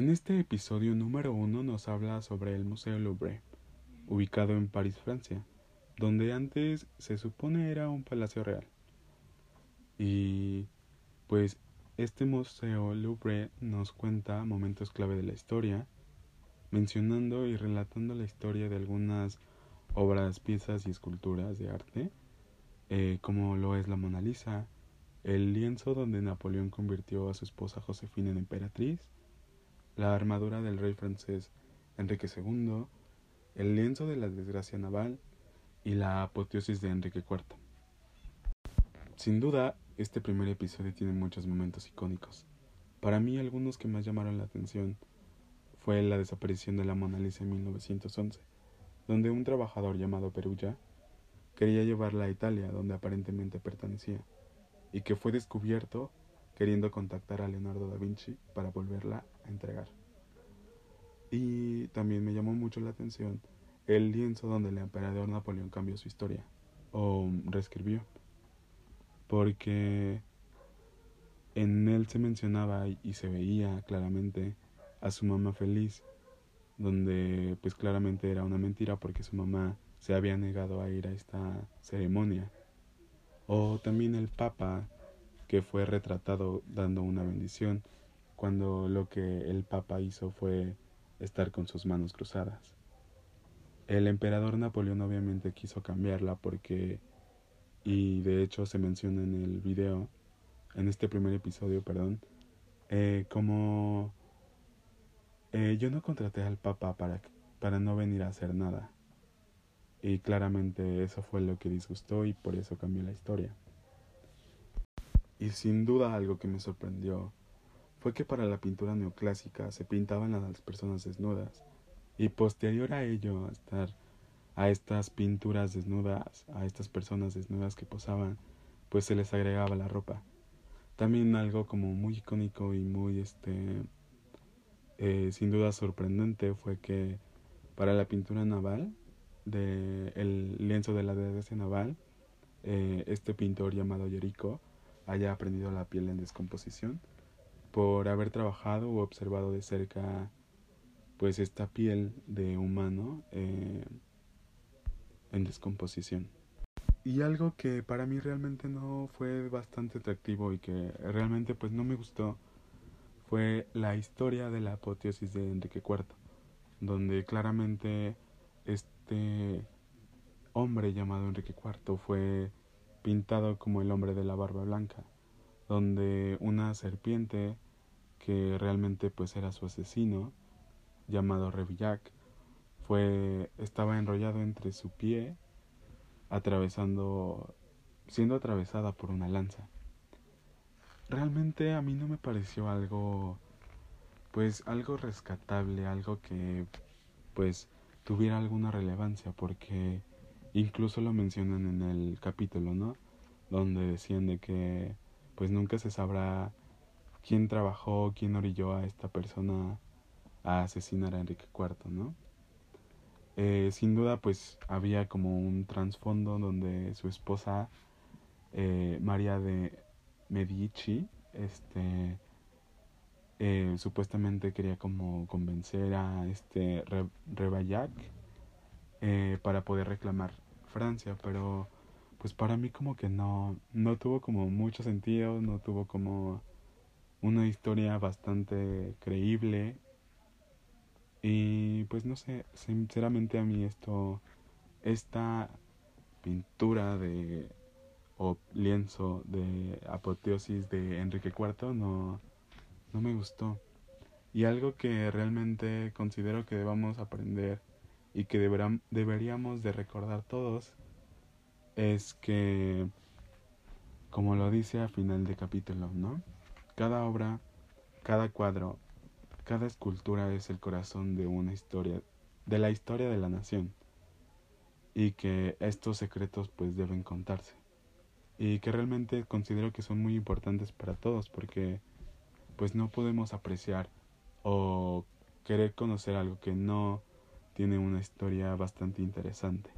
En este episodio número uno nos habla sobre el Museo Louvre, ubicado en París, Francia, donde antes se supone era un palacio real. Y pues este Museo Louvre nos cuenta momentos clave de la historia, mencionando y relatando la historia de algunas obras, piezas y esculturas de arte, eh, como lo es la Mona Lisa, el lienzo donde Napoleón convirtió a su esposa Josefina en emperatriz, la armadura del rey francés Enrique II, el lienzo de la desgracia naval y la apoteosis de Enrique IV. Sin duda, este primer episodio tiene muchos momentos icónicos. Para mí, algunos que más llamaron la atención fue la desaparición de la Mona Lisa en 1911, donde un trabajador llamado Perugia quería llevarla a Italia, donde aparentemente pertenecía y que fue descubierto queriendo contactar a Leonardo da Vinci para volverla a entregar. Y también me llamó mucho la atención el lienzo donde el emperador Napoleón cambió su historia o reescribió, porque en él se mencionaba y se veía claramente a su mamá feliz, donde pues claramente era una mentira porque su mamá se había negado a ir a esta ceremonia o también el Papa que fue retratado dando una bendición cuando lo que el Papa hizo fue estar con sus manos cruzadas. El emperador Napoleón obviamente quiso cambiarla porque, y de hecho se menciona en el video, en este primer episodio, perdón, eh, como eh, yo no contraté al Papa para, para no venir a hacer nada. Y claramente eso fue lo que disgustó y por eso cambió la historia. Y sin duda algo que me sorprendió fue que para la pintura neoclásica se pintaban a las personas desnudas y posterior a ello a estas pinturas desnudas, a estas personas desnudas que posaban, pues se les agregaba la ropa. También algo como muy icónico y muy este eh, sin duda sorprendente fue que para la pintura naval de el lienzo de la desgracia naval, eh, este pintor llamado Yerico haya aprendido la piel en descomposición por haber trabajado o observado de cerca pues esta piel de humano eh, en descomposición. Y algo que para mí realmente no fue bastante atractivo y que realmente pues no me gustó fue la historia de la apoteosis de Enrique IV, donde claramente este hombre llamado Enrique IV fue pintado como el hombre de la barba blanca, donde una serpiente que realmente pues era su asesino, llamado Revillac, fue estaba enrollado entre su pie, atravesando siendo atravesada por una lanza. Realmente a mí no me pareció algo pues algo rescatable, algo que pues tuviera alguna relevancia porque incluso lo mencionan en el capítulo, ¿no? Donde decían de que pues nunca se sabrá quién trabajó, quién orilló a esta persona a asesinar a Enrique IV, ¿no? Eh, sin duda pues había como un trasfondo donde su esposa eh, María de Medici este eh, supuestamente quería como convencer a este Rebayac eh, para poder reclamar Francia, pero pues para mí como que no, no tuvo como mucho sentido, no tuvo como una historia bastante creíble y pues no sé, sinceramente a mí esto, esta pintura de o lienzo de apoteosis de Enrique IV no, no me gustó. Y algo que realmente considero que debamos aprender y que deberíamos de recordar todos es que, como lo dice a final de capítulo, ¿no? Cada obra, cada cuadro, cada escultura es el corazón de una historia, de la historia de la nación. Y que estos secretos pues deben contarse. Y que realmente considero que son muy importantes para todos porque pues no podemos apreciar o querer conocer algo que no tiene una historia bastante interesante.